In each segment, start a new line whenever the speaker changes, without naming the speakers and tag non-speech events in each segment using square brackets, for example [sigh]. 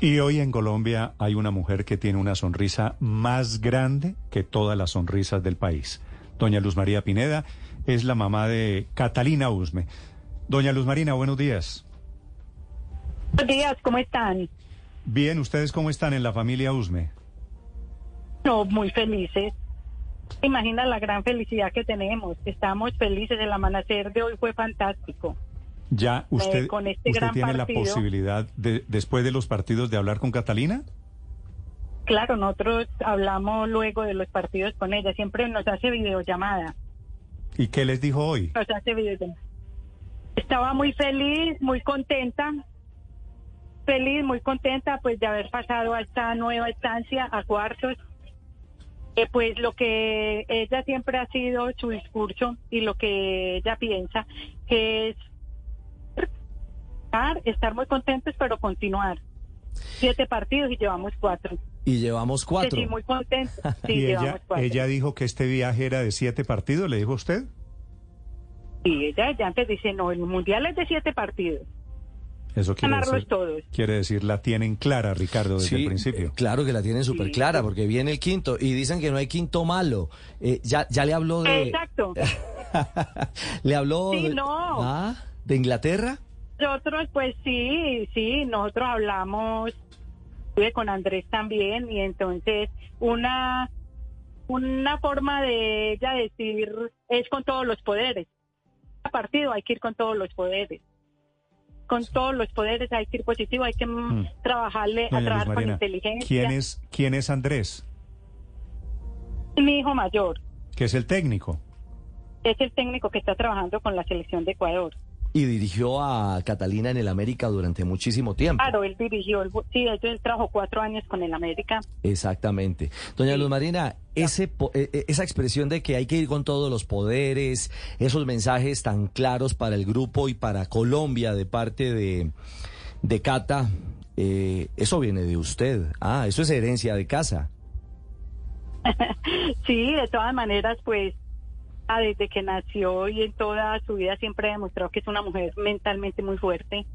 Y hoy en Colombia hay una mujer que tiene una sonrisa más grande que todas las sonrisas del país. Doña Luz María Pineda es la mamá de Catalina Usme. Doña Luz Marina, buenos días.
Buenos días, ¿cómo están?
Bien, ¿ustedes cómo están en la familia Usme?
No, muy felices. Imagina la gran felicidad que tenemos. Estamos felices. El amanecer de hoy fue fantástico.
Ya, ¿usted,
con este
usted
gran
tiene la posibilidad, de, después de los partidos, de hablar con Catalina?
Claro, nosotros hablamos luego de los partidos con ella. Siempre nos hace videollamada.
¿Y qué les dijo hoy?
Nos hace videollamada. Estaba muy feliz, muy contenta. Feliz, muy contenta pues de haber pasado a esta nueva estancia, a cuartos. Eh, pues lo que ella siempre ha sido su discurso y lo que ella piensa, que es estar, estar muy contentos, pero continuar. Siete partidos y llevamos cuatro.
Y llevamos cuatro.
Sí, muy contentos. [laughs] Sí,
y
llevamos
ella,
cuatro.
ella dijo que este viaje era de siete partidos, ¿le dijo usted?
Sí, ella ya antes dice, no, el mundial es de siete partidos.
Eso quiere
Ganarlos
decir,
todos.
quiere decir, la tienen clara, Ricardo, desde
Sí,
el principio.
eh, Claro que la tienen súper
Sí.
clara, porque viene el quinto. Y dicen que no hay quinto malo. Eh, ya, ya le habló de.
Exacto. [laughs]
le habló
Sí,
de,
no.
¿Ah? ¿De Inglaterra?
Nosotros, pues sí, sí, nosotros hablamos estuve con Andrés también y entonces una una forma de ella decir es con todos los poderes. A partido hay que ir con todos los poderes. Con todos los poderes hay que ir positivo, hay que mm, trabajarle, a
Doña
trabajar con
Marina,
inteligencia.
¿quién es, ¿quién es Andrés?
Mi hijo mayor
Que es el técnico.
es el técnico que está trabajando con la selección de Ecuador.
Y dirigió a Catalina en el América durante muchísimo tiempo.
Claro, él dirigió, el, sí, él trabajó cuatro años con el América.
Exactamente. Doña
Sí.
Luz Marina, ese, eh, eh, esa expresión de que hay que ir con todos los poderes, esos mensajes tan claros para el grupo y para Colombia de parte de, de Cata, eh, eso viene de usted. Ah, eso es herencia de casa. [laughs]
Sí, de todas maneras, pues ah, desde que nació y en toda su vida siempre ha demostrado que es una mujer mentalmente muy fuerte.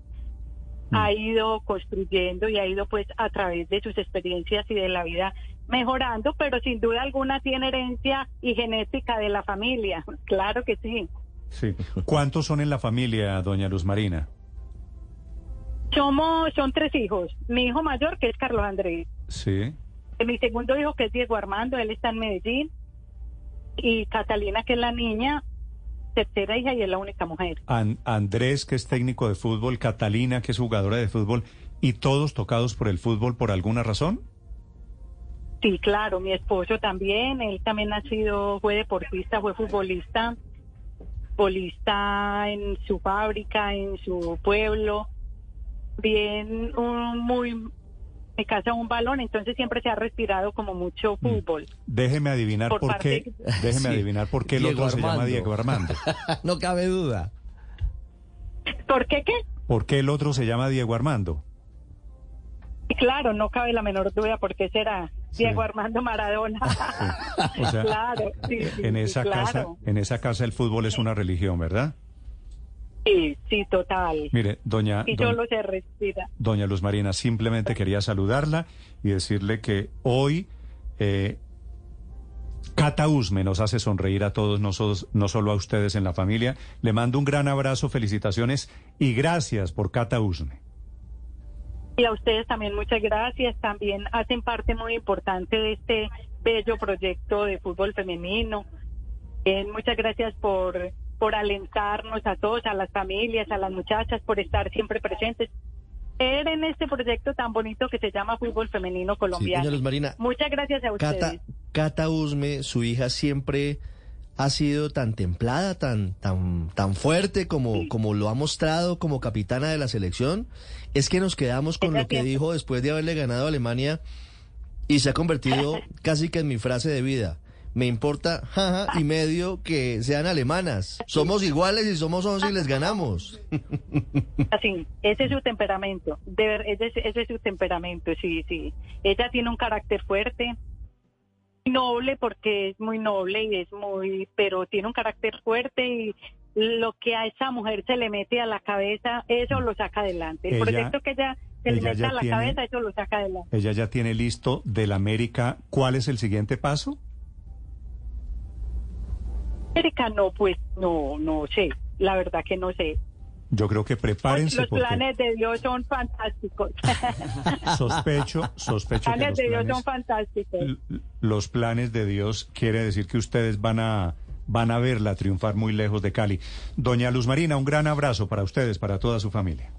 Ha ido construyendo y ha ido pues a través de sus experiencias y de la vida mejorando, pero sin duda alguna tiene herencia y genética de la familia. Claro que sí.
Sí. ¿Cuántos son en la familia, doña Luz Marina?
Somos, son tres hijos. Mi hijo mayor, que es Carlos Andrés.
Sí.
Mi segundo hijo, que es Diego Armando, él está en Medellín. Y Catalina, que es la niña, tercera hija y es la única mujer.
An- Andrés, que es técnico de fútbol, Catalina, que es jugadora de fútbol, y todos tocados por el fútbol por alguna razón.
Sí, claro, mi esposo también, él también ha sido, fue deportista, fue futbolista, futbolista en su fábrica, en su pueblo, bien, un muy, me casa un balón, entonces siempre se ha respirado como mucho fútbol.
Déjeme adivinar por,
Por
qué. Déjeme [laughs]
Sí.
adivinar por qué el
Diego
otro se llama. Diego Armando. [laughs]
no cabe duda.
¿Por qué qué?
¿Por qué el otro se llama Diego Armando?
Claro, no cabe la menor duda por qué será
Sí.
Diego Armando Maradona. [laughs]
O sea,
claro, sí, sí,
en esa
claro.
casa, en esa casa el fútbol es una religión, ¿verdad?
Sí, sí, total.
Mire, doña,
Y
doña-
solo se respira.
doña Luz Marina, simplemente [laughs] quería saludarla y decirle que hoy eh, Cata Usme nos hace sonreír a todos nosotros, no solo a ustedes en la familia. Le mando un gran abrazo, felicitaciones y gracias por Cata Usme.
Y a ustedes también muchas gracias. También hacen parte muy importante de este bello proyecto de fútbol femenino. Eh, muchas gracias por, por alentarnos a todos, a las familias, a las muchachas, por estar siempre presentes. En este proyecto tan bonito que se llama Fútbol Femenino
Sí,
Colombiano.
Luz Marina,
Muchas gracias a ustedes.
Cata, Cata Usme, su hija, siempre ha sido tan templada, tan, tan, tan fuerte como, como lo ha mostrado como capitana de la selección. Es que nos quedamos con lo que dijo después de haberle ganado a Alemania y se ha convertido [laughs] casi que en mi frase de vida. Me importa jaja y medio que sean alemanas. Somos iguales y somos 11 y les ganamos.
Así, ese es su temperamento, de ver, ese, es- ese es su temperamento, sí, sí. Ella tiene un carácter fuerte, noble porque es muy noble y es muy, pero tiene un carácter fuerte y lo que a esa mujer se le mete a la cabeza, eso lo saca adelante. El
Ella-
proyecto que ella que le
Ella ya
a la
tiene-
cabeza, eso lo saca adelante.
Ella ya tiene listo del América. ¿Cuál es el siguiente paso?
América no, pues no, no sé, la verdad que no sé.
Yo creo que prepárense
Los
porque
planes de Dios son fantásticos. [laughs]
sospecho, sospecho que
planes
los
de Dios
planes,
son fantásticos.
los planes de Dios quiere decir que ustedes van a van a verla triunfar muy lejos de Cali. Doña Luz Marina, un gran abrazo para ustedes, para toda su familia.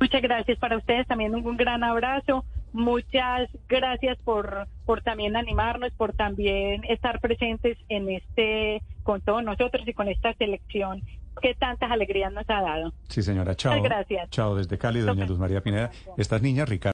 Muchas gracias para ustedes, también un gran abrazo. Muchas gracias por, por también animarnos, por también estar presentes en este, con todos nosotros y con esta selección que tantas alegrías nos ha dado.
Sí, señora. Chao.
Muchas gracias.
Chao desde Cali, doña Luz María Pineda. Estas niñas, Ricardo.